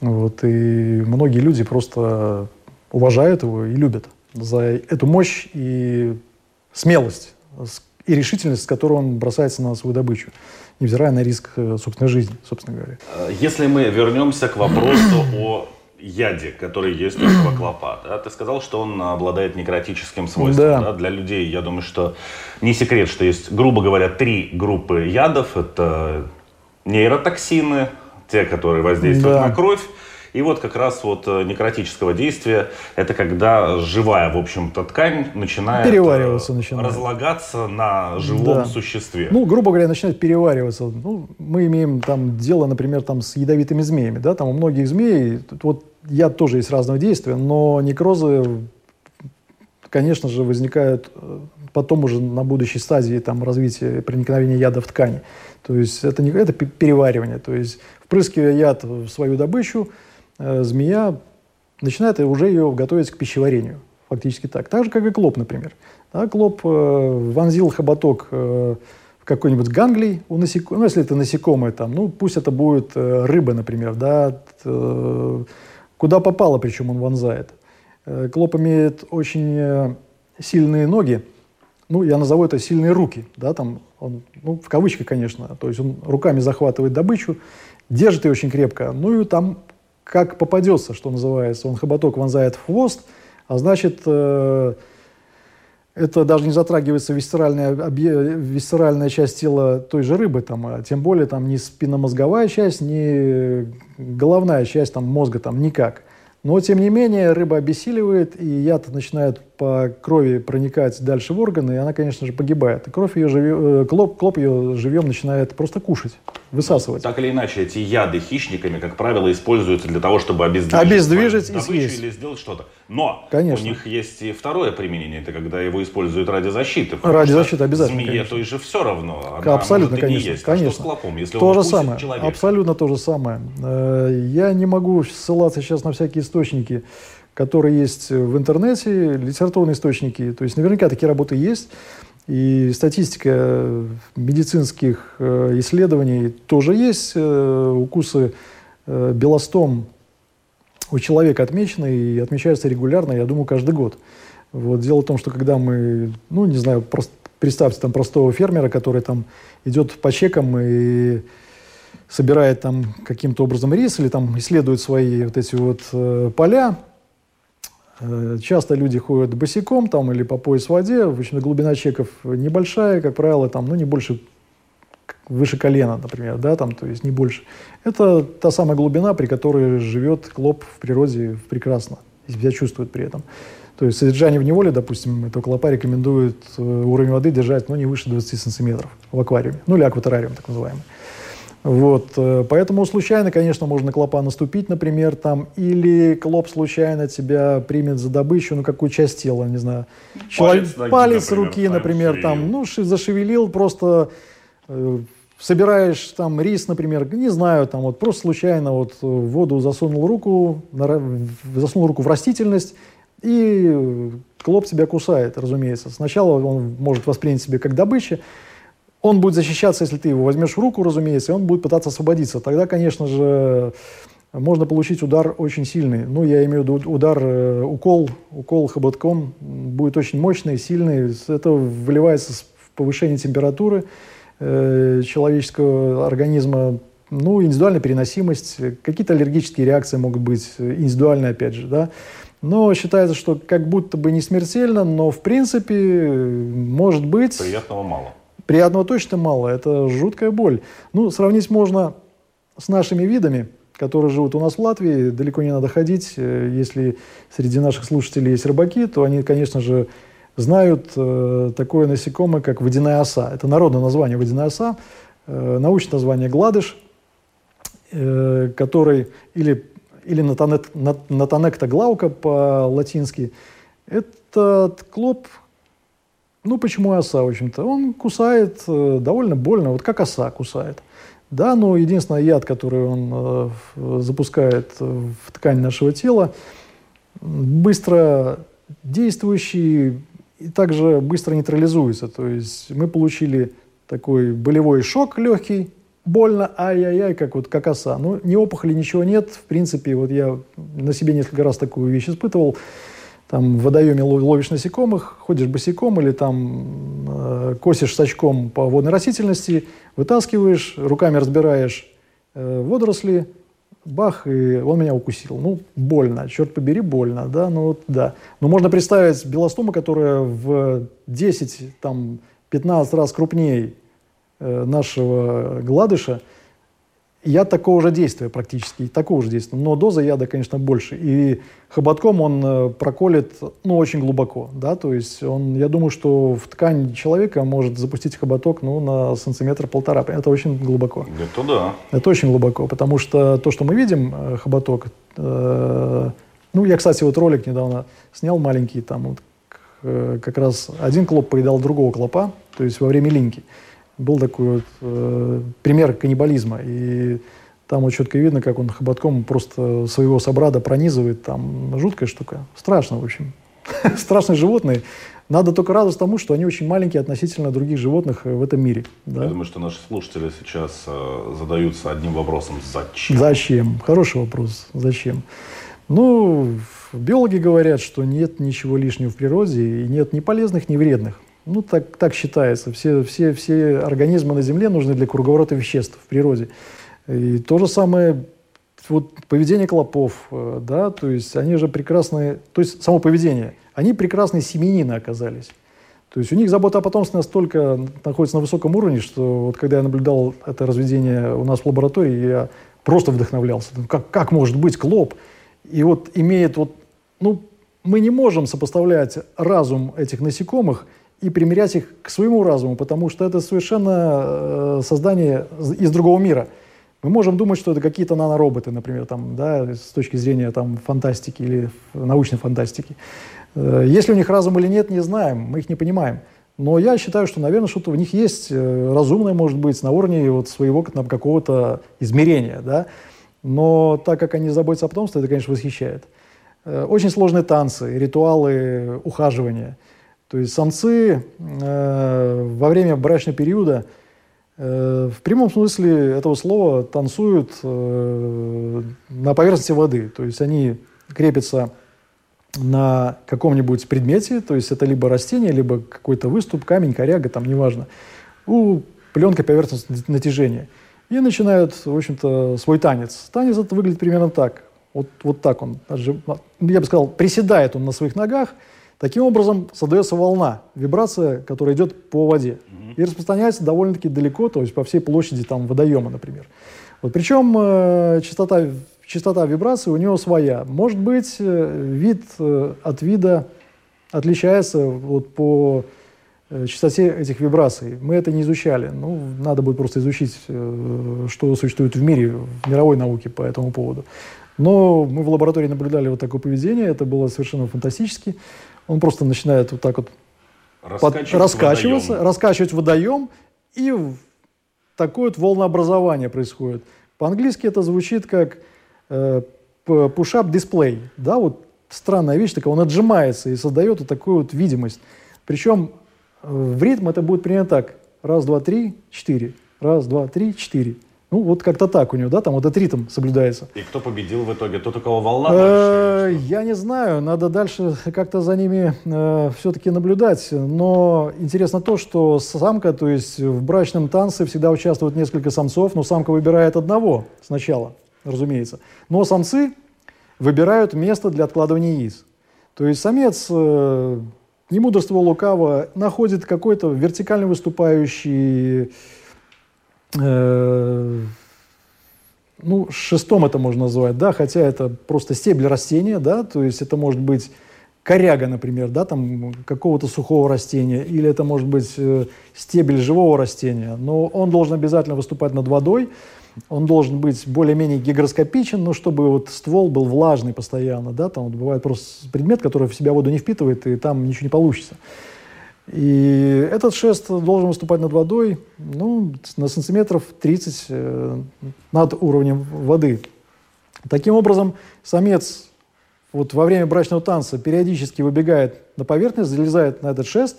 Вот, и многие люди просто уважают его и любят за эту мощь и смелость и решительность, с которой он бросается на свою добычу, невзирая на риск э, собственной жизни, собственно говоря. Э, если мы вернемся к вопросу о яде, который есть у этого клопа. Да? Ты сказал, что он обладает некротическим свойством. Да. Да? Для людей, я думаю, что не секрет, что есть, грубо говоря, три группы ядов. Это нейротоксины, те, которые воздействуют да. на кровь, и вот как раз вот э, некротического действия, это когда живая, в общем-то, ткань начинает, перевариваться э, начинает. разлагаться на живом да. существе. Ну, грубо говоря, начинает перевариваться. Ну, мы имеем там дело, например, там с ядовитыми змеями, да, там у многих змей, вот яд тоже есть разного действия, но некрозы, конечно же, возникают э, потом уже на будущей стадии там, развития проникновения яда в ткани. То есть это, не, это переваривание. То есть впрыскивая яд в свою добычу, змея начинает уже ее готовить к пищеварению. Фактически так. Так же, как и клоп, например. Да, клоп э, вонзил хоботок э, в какой-нибудь ганглий у насекомых, ну, если это насекомое, там, ну, пусть это будет э, рыба, например, да, э, куда попало, причем он вонзает. Э, клоп имеет очень э, сильные ноги, ну, я назову это сильные руки, да, там, он, ну, в кавычках, конечно, то есть он руками захватывает добычу, держит ее очень крепко, ну, и там как попадется, что называется. Он хоботок вонзает в хвост, а значит, э, это даже не затрагивается висцеральная, висцеральная часть тела той же рыбы, там, а тем более там ни спинномозговая часть, ни головная часть там, мозга там никак. Но, тем не менее, рыба обессиливает, и яд начинает по крови проникать дальше в органы, и она, конечно же, погибает. И кровь ее живе, э, клоп, клоп ее живем начинает просто кушать, высасывать. Так или иначе, эти яды хищниками, как правило, используются для того, чтобы обездвижить, обездвижить и съесть. или сделать что-то. Но конечно. у них есть и второе применение, это когда его используют ради защиты. Ради защиты обязательно. Змее конечно. той же все равно. Она, Абсолютно, может, конечно. есть. конечно. А что с клопом, если то он же самое. Человека? Абсолютно то же самое. Э, я не могу ссылаться сейчас на всякие источники, которые есть в интернете, литературные источники. То есть наверняка такие работы есть. И статистика медицинских э, исследований тоже есть. Э, укусы белостом у человека отмечены и отмечаются регулярно, я думаю, каждый год. Вот. Дело в том, что когда мы, ну, не знаю, просто представьте там простого фермера, который там идет по чекам и собирает там каким-то образом рис или там исследует свои вот эти вот э, поля. Э, часто люди ходят босиком там или по пояс в воде. В общем, глубина чеков небольшая, как правило, там, ну, не больше выше колена, например, да, там, то есть не больше. Это та самая глубина, при которой живет клоп в природе прекрасно, и себя чувствует при этом. То есть содержание в неволе, допустим, этого клопа рекомендует э, уровень воды держать, ну, не выше 20 сантиметров в аквариуме, ну, или акваториум, так называемый. Вот, э, поэтому случайно, конечно, можно клопа наступить, например, там, или клоп случайно тебя примет за добычу, ну, какую часть тела, не знаю. Палец, ноги, палец например, руки, например, там, ну, зашевелил, просто Э, собираешь там рис, например, не знаю, там вот просто случайно вот в воду засунул руку, засунул руку в растительность, и клоп тебя кусает, разумеется. Сначала он может воспринять себя как добыча, он будет защищаться, если ты его возьмешь в руку, разумеется, и он будет пытаться освободиться. Тогда, конечно же, можно получить удар очень сильный. Ну, я имею в виду удар, э, укол, укол хоботком будет очень мощный, сильный. Это выливается в повышение температуры, Э, человеческого организма, ну, индивидуальная переносимость, какие-то аллергические реакции могут быть, индивидуальные, опять же, да. Но считается, что как будто бы не смертельно, но в принципе может быть... Приятного мало. Приятного точно мало. Это жуткая боль. Ну, сравнить можно с нашими видами, которые живут у нас в Латвии. Далеко не надо ходить. Э, если среди наших слушателей есть рыбаки, то они, конечно же, знают э, такое насекомое, как водяная оса. Это народное название водяная оса, э, научное название гладыш, э, который или, или натонекта глаука по-латински. Этот клоп, ну почему оса, в общем-то, он кусает э, довольно больно, вот как оса кусает. Да, но единственный яд, который он э, запускает в ткань нашего тела, быстро действующий, и также быстро нейтрализуется. То есть мы получили такой болевой шок легкий, больно, ай-яй-яй, как вот как оса. Ну, ни опухоли, ничего нет. В принципе, вот я на себе несколько раз такую вещь испытывал. Там в водоеме ловишь насекомых, ходишь босиком или там э, косишь с по водной растительности, вытаскиваешь, руками разбираешь э, водоросли, бах, и он меня укусил. Ну, больно, черт побери, больно, да, ну да. Но можно представить белостому, которая в 10, там, 15 раз крупнее э, нашего гладыша, яд такого же действия практически, такого же действия. Но доза яда, конечно, больше. И хоботком он э, проколет, ну, очень глубоко, да, то есть он, я думаю, что в ткань человека может запустить хоботок, ну, на сантиметр-полтора. Это очень глубоко. Это да. Это очень глубоко, потому что то, что мы видим, э, хоботок, э, ну, я, кстати, вот ролик недавно снял маленький, там вот э, как раз один клоп поедал другого клопа, то есть во время линьки был такой вот э, пример каннибализма. И там вот четко видно, как он хоботком просто своего собрата пронизывает. Там жуткая штука. Страшно, в общем. Страшные животные. Надо только радоваться тому, что они очень маленькие относительно других животных в этом мире. Да? Я думаю, что наши слушатели сейчас э, задаются одним вопросом. Зачем? Зачем? Хороший вопрос. Зачем? Ну, биологи говорят, что нет ничего лишнего в природе, и нет ни полезных, ни вредных. Ну, так, так считается. Все, все, все организмы на Земле нужны для круговорота веществ в природе. И то же самое вот поведение клопов, э, да, то есть они же прекрасные, то есть само поведение, они прекрасные семенины оказались. То есть у них забота о потомстве настолько находится на высоком уровне, что вот когда я наблюдал это разведение у нас в лаборатории, я просто вдохновлялся. Как, как может быть клоп? И вот имеет вот, ну, мы не можем сопоставлять разум этих насекомых и примерять их к своему разуму, потому что это совершенно э, создание из другого мира. Мы можем думать, что это какие-то нанороботы, например, там, да, с точки зрения там, фантастики или научной фантастики. Э, если у них разум или нет, не знаем, мы их не понимаем. Но я считаю, что, наверное, что-то в них есть э, разумное, может быть, на уровне вот своего какого-то измерения. Да? Но так как они заботятся о потомстве, это, конечно, восхищает. Очень сложные танцы, ритуалы ухаживания – то есть самцы э, во время брачного периода э, в прямом смысле этого слова танцуют э, на поверхности воды. То есть они крепятся на каком-нибудь предмете, то есть это либо растение, либо какой-то выступ, камень, коряга, там неважно, у пленкой поверхностного натяжения. И начинают, в общем-то, свой танец. Танец это выглядит примерно так. Вот, вот так он, я бы сказал, приседает он на своих ногах – Таким образом создается волна, вибрация, которая идет по воде mm-hmm. и распространяется довольно-таки далеко, то есть по всей площади там, водоема, например. Вот, причем э, частота, частота вибрации у него своя. Может быть, э, вид э, от вида отличается вот, по э, частоте этих вибраций. Мы это не изучали. Ну, надо будет просто изучить, что существует в мире, в мировой науке по этому поводу. Но мы в лаборатории наблюдали вот такое поведение, это было совершенно фантастически. Он просто начинает вот так вот раскачивать под, раскачиваться, водоем. раскачивать водоем, и такое вот волнообразование происходит. По-английски это звучит как э, push-up display. Да, вот странная вещь такая, он отжимается и создает вот такую вот видимость. Причем э, в ритм это будет примерно так. Раз, два, три, четыре. Раз, два, три, четыре. Ну, вот как-то так у него, да, там вот этот ритм соблюдается. И кто победил в итоге? Тот, у кого волна э, дальше? Я не знаю, надо дальше как-то за ними э, все-таки наблюдать. Но интересно то, что самка, то есть в брачном танце всегда участвует несколько самцов, но самка выбирает одного сначала, разумеется. Но самцы выбирают место для откладывания яиц. То есть самец, э, не мудрство лукаво, находит какой-то вертикально выступающий Э, ну, шестом это можно назвать, да, хотя это просто стебель растения, да, то есть это может быть коряга, например, да, там какого-то сухого растения, или это может быть э, стебель живого растения, но он должен обязательно выступать над водой, он должен быть более-менее гигроскопичен, но чтобы вот ствол был влажный постоянно, да, там вот бывает просто предмет, который в себя воду не впитывает, и там ничего не получится. И этот шест должен выступать над водой ну, на сантиметров 30 э, над уровнем воды. Таким образом, самец вот во время брачного танца периодически выбегает на поверхность, залезает на этот шест,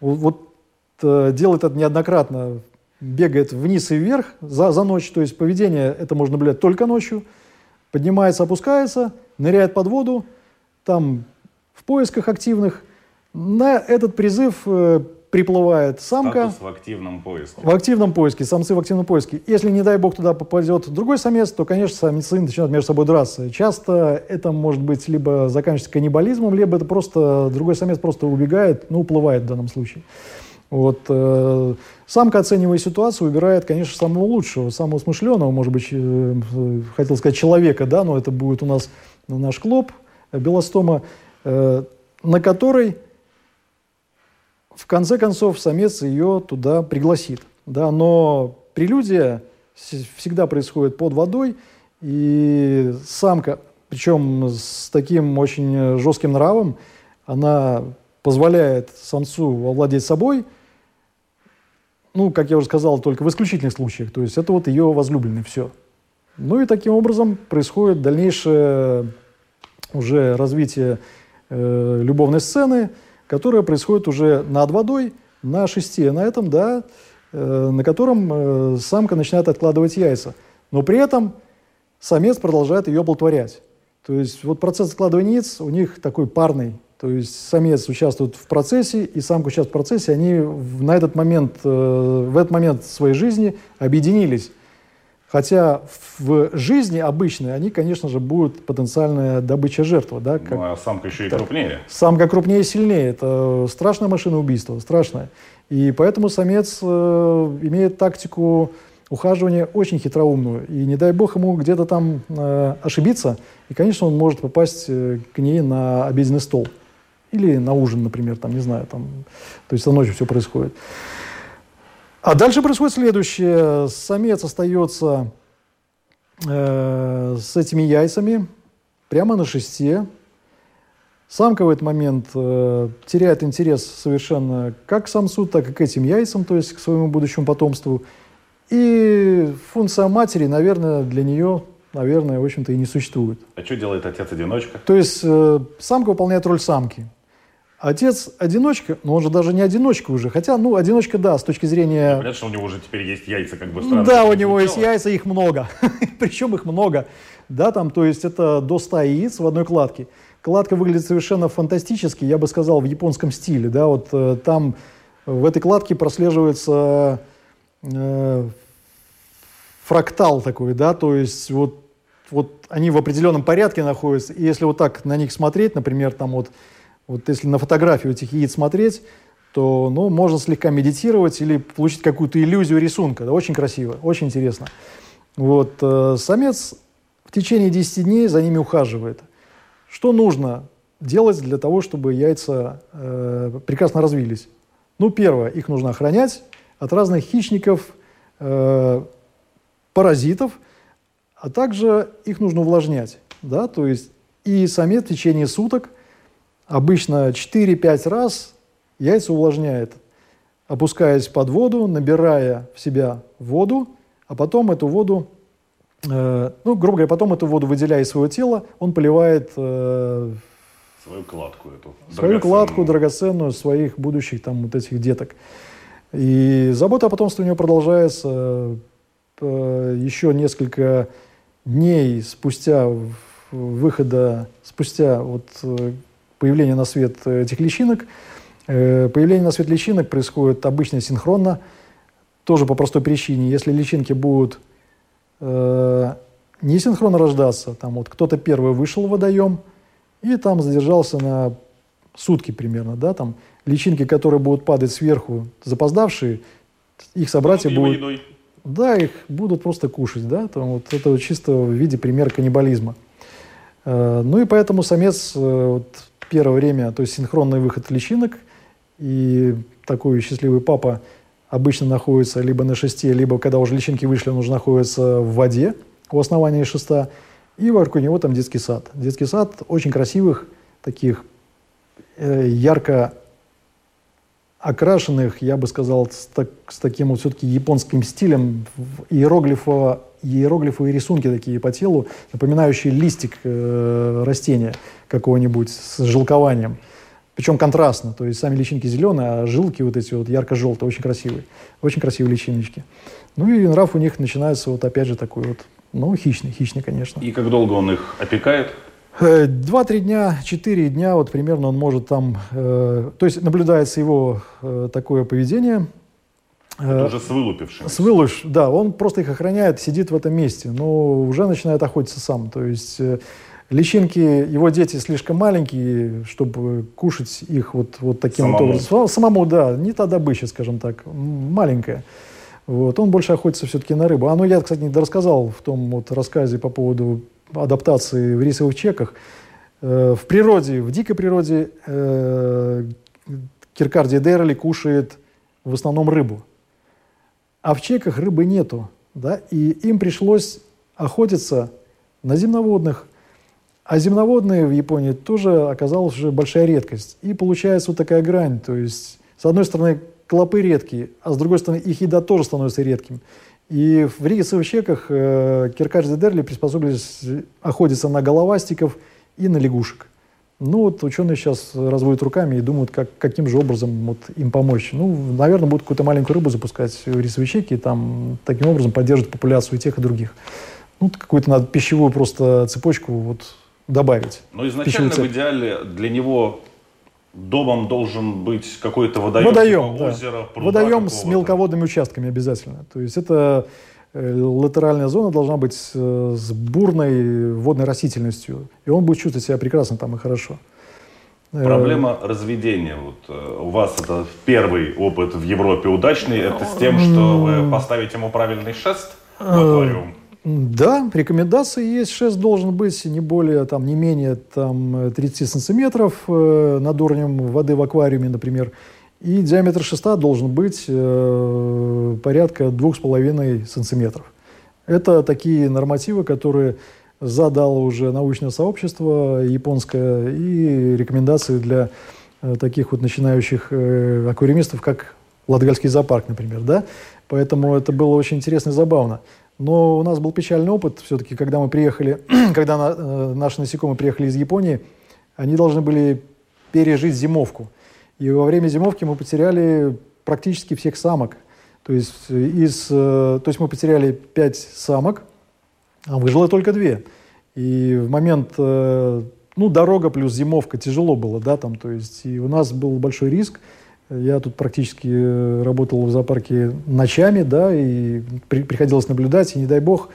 вот, э, делает это неоднократно, бегает вниз и вверх за, за ночь, то есть поведение это можно наблюдать только ночью, поднимается, опускается, ныряет под воду, там в поисках активных. На этот призыв э, приплывает самка. Статус в активном поиске. В активном поиске, самцы в активном поиске. Если, не дай бог, туда попадет другой самец, то, конечно, самцы начинают между собой драться. Часто это может быть либо заканчивается каннибализмом, либо это просто другой самец просто убегает, ну, уплывает в данном случае. Вот, э, самка, оценивая ситуацию, выбирает, конечно, самого лучшего, самого смышленого, может быть, э, хотел сказать, человека, да, но это будет у нас наш клоп, э, белостома, э, на который в конце концов самец ее туда пригласит. Да, но прелюдия всегда происходит под водой, и самка, причем с таким очень жестким нравом, она позволяет самцу овладеть собой, ну, как я уже сказал, только в исключительных случаях. То есть это вот ее возлюбленный, все. Ну и таким образом происходит дальнейшее уже развитие э, любовной сцены – которая происходит уже над водой, на шесте, на этом, да, э, на котором э, самка начинает откладывать яйца. Но при этом самец продолжает ее оплодотворять. То есть вот процесс откладывания яиц у них такой парный. То есть самец участвует в процессе, и самка участвует в процессе. Они на этот момент, э, в этот момент своей жизни объединились. Хотя в жизни обычной они, конечно же, будут потенциальная добыча жертвы. Да, как, ну, а самка еще и так, крупнее. Самка крупнее и сильнее. Это страшная машина убийства, страшная. И поэтому самец э, имеет тактику ухаживания очень хитроумную. И не дай бог ему где-то там э, ошибиться, и, конечно, он может попасть э, к ней на обеденный стол. Или на ужин, например, там, не знаю, там, то есть ночью все происходит. А дальше происходит следующее. Самец остается э, с этими яйцами прямо на шесте. Самка в этот момент э, теряет интерес совершенно как к самцу, так и к этим яйцам, то есть к своему будущему потомству. И функция матери, наверное, для нее, наверное, в общем-то и не существует. А что делает отец-одиночка? То есть э, самка выполняет роль самки. Отец одиночка, но он же даже не одиночка уже. Хотя, ну, одиночка, да, с точки зрения... Понятно, что у него уже теперь есть яйца, как бы странно. Да, у него есть яйца, их много. Причем их много. Да, там, то есть это до 100 яиц в одной кладке. Кладка выглядит совершенно фантастически, я бы сказал, в японском стиле. Да, вот э, там в этой кладке прослеживается э, фрактал такой, да, то есть вот, вот они в определенном порядке находятся. И если вот так на них смотреть, например, там вот вот если на фотографию этих яиц смотреть, то ну, можно слегка медитировать или получить какую-то иллюзию рисунка. Да, очень красиво, очень интересно. Вот, э, самец в течение 10 дней за ними ухаживает. Что нужно делать для того, чтобы яйца э, прекрасно развились? Ну, первое, их нужно охранять от разных хищников, э, паразитов, а также их нужно увлажнять. Да? То есть и самец в течение суток – обычно 4-5 раз яйца увлажняет, опускаясь под воду, набирая в себя воду, а потом эту воду, э, ну, грубо говоря, потом эту воду, выделяя из своего тела, он поливает э, свою кладку эту. Свою кладку драгоценную своих будущих там вот этих деток. И забота о потомстве у него продолжается э, еще несколько дней спустя выхода, спустя вот э, появления на свет э, этих личинок. Э, появление на свет личинок происходит обычно синхронно, тоже по простой причине. Если личинки будут э, не синхронно рождаться, там вот кто-то первый вышел в водоем и там задержался на сутки примерно, да, там личинки, которые будут падать сверху, запоздавшие, их собратья ну, будут... Едой. Да, их будут просто кушать, да, там вот это чисто в виде пример каннибализма. Э, ну и поэтому самец вот, первое время, то есть синхронный выход личинок, и такой счастливый папа обычно находится либо на шесте, либо когда уже личинки вышли, он уже находится в воде у основания шеста, и вокруг него там детский сад. Детский сад очень красивых, таких э, ярко окрашенных, я бы сказал, с, так, с таким вот все-таки японским стилем, иероглифа, иероглифы и рисунки такие по телу, напоминающие листик э, растения какого-нибудь с жилкованием. Причем контрастно, то есть сами личинки зеленые, а жилки вот эти вот ярко-желтые, очень красивые. Очень красивые личиночки. Ну и нрав у них начинается вот опять же такой вот, ну, хищный, хищный, конечно. И как долго он их опекает? Э, два-три дня, четыре дня, вот примерно он может там, э, то есть наблюдается его э, такое поведение. Это э, уже с вылупившим. С вылуп, да, он просто их охраняет, сидит в этом месте, но уже начинает охотиться сам. То есть э, личинки, его дети слишком маленькие, чтобы кушать их вот, вот таким Самому. вот образом. Самому, да, не та добыча, скажем так, маленькая. Вот. Он больше охотится все-таки на рыбу. А ну, я, кстати, не рассказал в том вот рассказе по поводу адаптации в рисовых чеках. Э, в природе, в дикой природе э, Киркардия дерли кушает в основном рыбу. А в чеках рыбы нету. Да? И им пришлось охотиться на земноводных. А земноводные в Японии тоже оказалась уже большая редкость. И получается вот такая грань. То есть, с одной стороны, клопы редкие, а с другой стороны, их еда тоже становится редким. И в рейсовых чеках э, Киркач и приспособились охотиться на головастиков и на лягушек. Ну вот ученые сейчас разводят руками и думают, как, каким же образом вот им помочь. Ну, наверное, будут какую-то маленькую рыбу запускать в рисовые и там таким образом поддерживать популяцию и тех, и других. Ну, какую-то надо пищевую просто цепочку вот добавить. Но изначально в идеале для него домом должен быть какой-то водоем, водоем типа да. озеро, пруда Водоем с мелководными участками обязательно. То есть это э, латеральная зона должна быть с, с бурной водной растительностью. И он будет чувствовать себя прекрасно там и хорошо. Э, Проблема разведения. Вот, э, у вас это первый опыт в Европе удачный. Это с тем, что вы поставите ему правильный шест в аквариум? Да, рекомендации есть. Шест должен быть не более, там, не менее там, 30 сантиметров э, над уровнем воды в аквариуме, например. И диаметр шеста должен быть э, порядка 2,5 сантиметров. Это такие нормативы, которые задало уже научное сообщество японское и рекомендации для э, таких вот начинающих э, аквариумистов, как Латгальский зоопарк, например. Да? Поэтому это было очень интересно и забавно. Но у нас был печальный опыт все-таки, когда мы приехали, когда на, э, наши насекомые приехали из Японии, они должны были пережить зимовку. И во время зимовки мы потеряли практически всех самок. То есть, из, э, то есть мы потеряли пять самок, а выжило только две. И в момент, э, ну, дорога плюс зимовка тяжело было, да, там, то есть, и у нас был большой риск. Я тут практически э, работал в зоопарке ночами, да, и при, приходилось наблюдать, и не дай бог,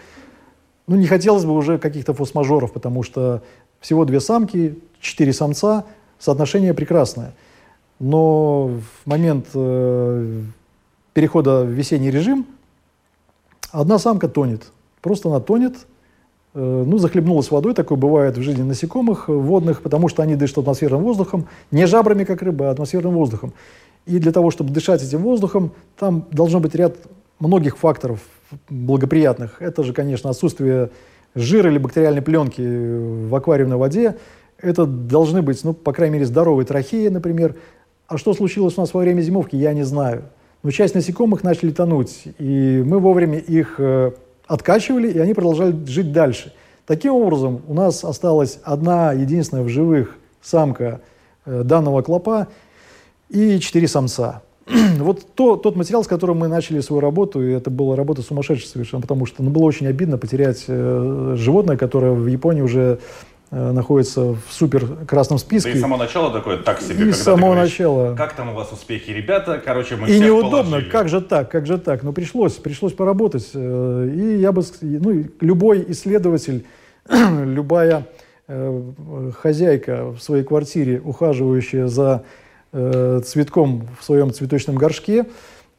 ну, не хотелось бы уже каких-то форс-мажоров, потому что всего две самки, четыре самца, соотношение прекрасное. Но в момент э, перехода в весенний режим одна самка тонет. Просто она тонет, ну, захлебнулась водой, такое бывает в жизни насекомых водных, потому что они дышат атмосферным воздухом, не жабрами, как рыба, а атмосферным воздухом. И для того, чтобы дышать этим воздухом, там должно быть ряд многих факторов благоприятных. Это же, конечно, отсутствие жира или бактериальной пленки в аквариумной воде. Это должны быть, ну, по крайней мере, здоровые трахеи, например. А что случилось у нас во время зимовки, я не знаю. Но часть насекомых начали тонуть, и мы вовремя их э, откачивали, и они продолжали жить дальше. Таким образом, у нас осталась одна единственная в живых самка э, данного клопа, и четыре самца. вот то, тот материал, с которым мы начали свою работу, и это была работа сумасшедшая совершенно, потому что ну, было очень обидно потерять э, животное, которое в Японии уже находится в супер красном списке. Да и само начало такое так себе. И с самого начала. Как там у вас успехи, ребята? Короче, мы И неудобно, положили. как же так, как же так? Но пришлось, пришлось поработать. Э, и я бы, ну, любой исследователь, любая э, хозяйка в своей квартире, ухаживающая за э, цветком в своем цветочном горшке, э,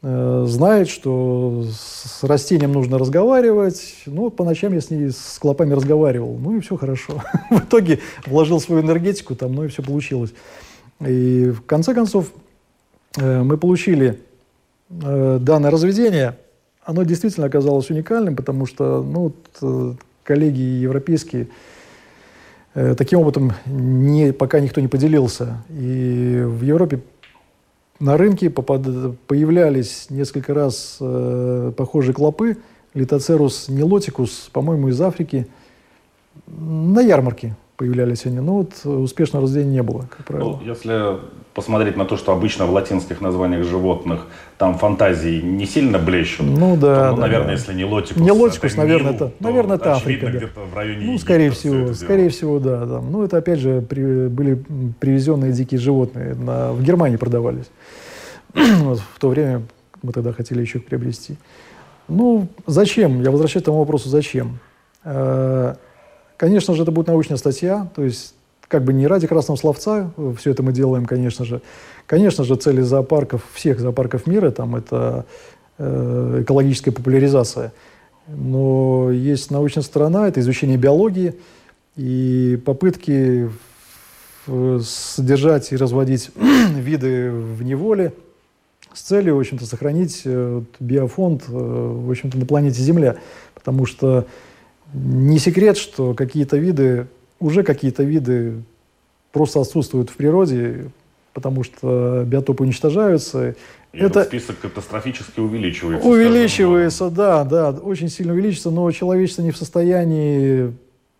знает, что с растением нужно разговаривать. Ну, по ночам я с ней с клопами разговаривал. Ну и все хорошо. в итоге вложил свою энергетику там, ну и все получилось. И в конце концов э, мы получили э, данное разведение. Оно действительно оказалось уникальным, потому что ну, вот, э, коллеги европейские Э, таким опытом не, пока никто не поделился. И в Европе на рынке попад... появлялись несколько раз э, похожие клопы, литоцерус нелотикус, по-моему, из Африки, на ярмарке появлялись они, но вот успешного рождения не было, как правило. Ну, если посмотреть на то, что обычно в латинских названиях животных там фантазии не сильно блещут, ну да, то, ну, да, наверное, да. если не лотикус, не лотикус, это наверное, Нил, это, наверное, это Африка, да. где-то в районе Ну, Египта скорее все всего, скорее всего, да, там. Ну, это опять же при, были привезенные дикие животные, на, в Германии продавались. вот, в то время мы тогда хотели еще их приобрести. Ну, зачем? Я возвращаюсь к тому вопросу, зачем? Э, Конечно же, это будет научная статья, то есть как бы не ради красного словца все это мы делаем, конечно же. Конечно же, цели зоопарков, всех зоопарков мира, там это э, экологическая популяризация. Но есть научная сторона, это изучение биологии и попытки содержать и разводить виды в неволе с целью, в общем-то, сохранить э, биофонд, э, в общем-то, на планете Земля. Потому что не секрет, что какие-то виды, уже какие-то виды просто отсутствуют в природе, потому что биотопы уничтожаются. И это этот список катастрофически увеличивается. увеличивается, да, да, очень сильно увеличится, но человечество не в состоянии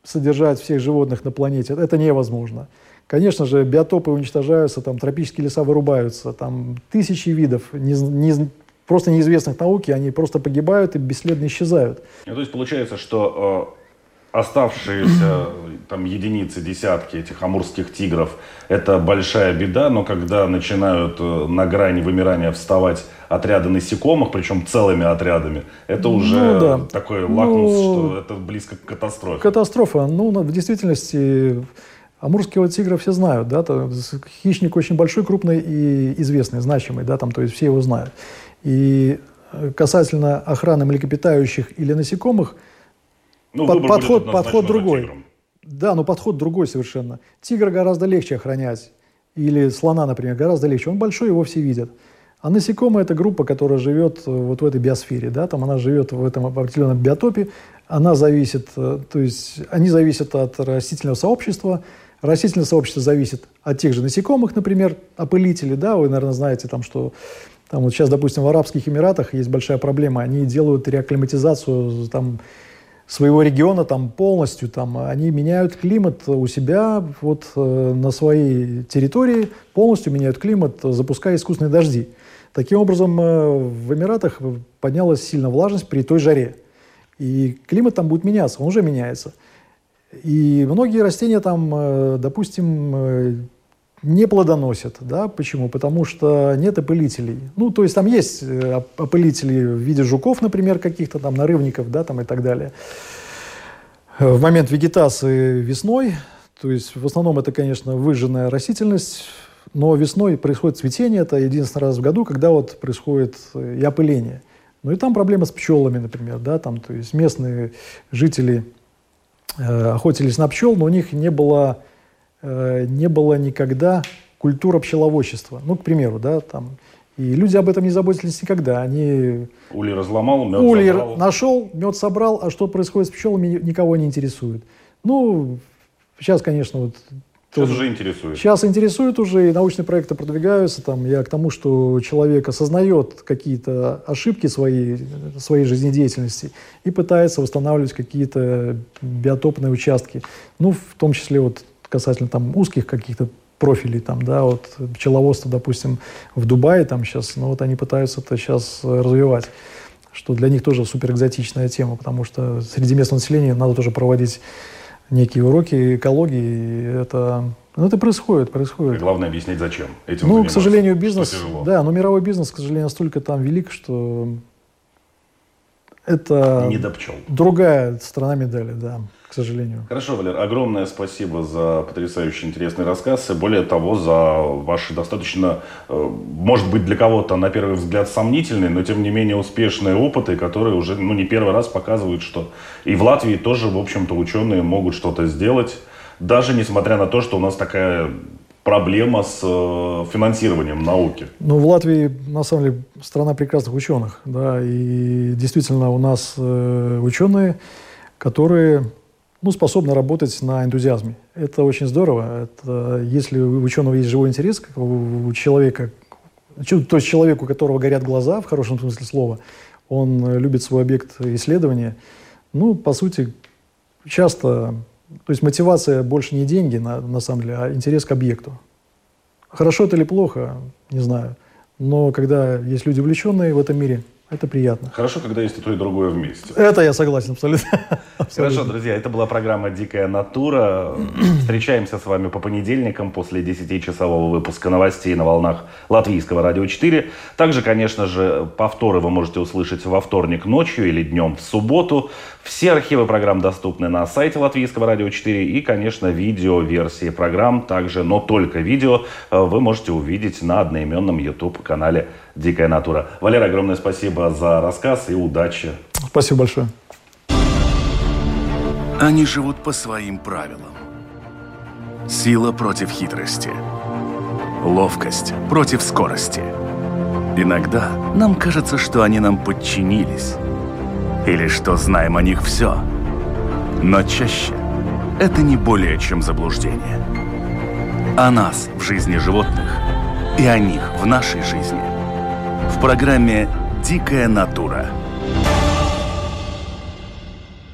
содержать всех животных на планете. Это невозможно. Конечно же, биотопы уничтожаются, там тропические леса вырубаются, там тысячи видов не, не- просто неизвестных науке, они просто погибают и бесследно исчезают. Ну, то есть получается, что э, оставшиеся там единицы, десятки этих амурских тигров, это большая беда, но когда начинают э, на грани вымирания вставать отряды насекомых, причем целыми отрядами, это уже Ну, да. такой Ну, лакмус, что это близко к катастрофе. Катастрофа. Ну, в действительности, амурского тигра все знают, да, то хищник очень большой, крупный и известный, значимый, да, там, то есть все его знают. И э, касательно охраны млекопитающих или насекомых, Ну, под- подход- подход другой. тигром. да, но подход другой совершенно. Тигра гораздо легче охранять. Или слона, например, гораздо легче. Он большой, его все видят. А насекомые – это группа, которая живет э, вот в этой биосфере, да, там она живет в этом определенном биотопе, она зависит, э, то есть они зависят от растительного сообщества, растительное сообщество зависит от тех же насекомых, например, опылителей, да, вы, наверное, знаете, там, что там вот сейчас, допустим, в Арабских Эмиратах есть большая проблема, они делают реакклиматизацию там, своего региона там полностью, там, они меняют климат у себя вот э, на своей территории, полностью меняют климат, запуская искусственные дожди. Таким образом, э, в Эмиратах поднялась сильно влажность при той жаре. И климат там будет меняться, он уже меняется. И многие растения там, э, допустим, э, не плодоносят. Да? Почему? Потому что нет опылителей. Ну, то есть там есть э, оп- опылители в виде жуков, например, каких-то там, нарывников, да, там и так далее. В момент вегетации весной, то есть в основном это, конечно, выжженная растительность, но весной происходит цветение, это единственный раз в году, когда вот происходит э, и опыление. Ну и там проблема с пчелами, например, да, там, то есть местные жители э, охотились на пчел, но у них не было, э, не было никогда культура пчеловодчества. Ну, к примеру, да, там. И люди об этом не заботились никогда. Они Улей разломал, мед Улей забрал. нашел, мед собрал, а что происходит с пчелами, ни- никого не интересует. Ну, сейчас, конечно, вот Сейчас тоже- уже интересует. Сейчас интересует уже, и научные проекты продвигаются. Там, я к тому, что человек осознает какие-то ошибки своей, своей жизнедеятельности и пытается восстанавливать какие-то биотопные участки. Ну, в том числе вот касательно там узких каких-то профилей, там, да, вот пчеловодство, допустим, в Дубае там сейчас, ну вот они пытаются это сейчас э, развивать, что для них тоже суперэкзотичная тема, потому что среди местного населения надо тоже проводить некие уроки экологии, и это, ну, это происходит, И происходит. главное объяснить, зачем этим Ну, к сожалению, бизнес, да, но мировой бизнес, к сожалению, настолько там велик, что это Не до пчел. другая сторона медали, да, к сожалению. Хорошо, Валер, огромное спасибо за потрясающий интересный рассказ. И более того, за ваши достаточно, э, может быть, для кого-то на первый взгляд сомнительные, но тем не менее успешные опыты, которые уже ну, не первый раз показывают, что и в Латвии тоже, в общем-то, ученые могут что-то сделать, даже несмотря на то, что у нас такая проблема с э, финансированием науки. Ну, в Латвии, на самом деле, страна прекрасных ученых, да, и действительно у нас э, ученые, которые, ну, способны работать на энтузиазме. Это очень здорово. Это, если у ученого есть живой интерес, как у, человека то есть человек, у которого горят глаза, в хорошем смысле слова, он любит свой объект исследования, ну, по сути, часто, то есть мотивация больше не деньги, на, на самом деле, а интерес к объекту. Хорошо это или плохо, не знаю. Но когда есть люди увлеченные в этом мире, это приятно. Хорошо, когда есть и то, и другое вместе. Это я согласен абсолютно. Хорошо, друзья, это была программа «Дикая натура». Встречаемся с вами по понедельникам после 10-часового выпуска новостей на волнах Латвийского радио 4. Также, конечно же, повторы вы можете услышать во вторник ночью или днем в субботу. Все архивы программ доступны на сайте Латвийского радио 4 и, конечно, видео-версии программ также, но только видео, э, вы можете увидеть на одноименном YouTube-канале «Дикая натура». Валера, огромное спасибо за рассказ и удачи. Спасибо большое. Они живут по своим правилам. Сила против хитрости. Ловкость против скорости. Иногда нам кажется, что они нам подчинились. Или что знаем о них все. Но чаще это не более чем заблуждение. О нас в жизни животных и о них в нашей жизни – в программе «Дикая натура».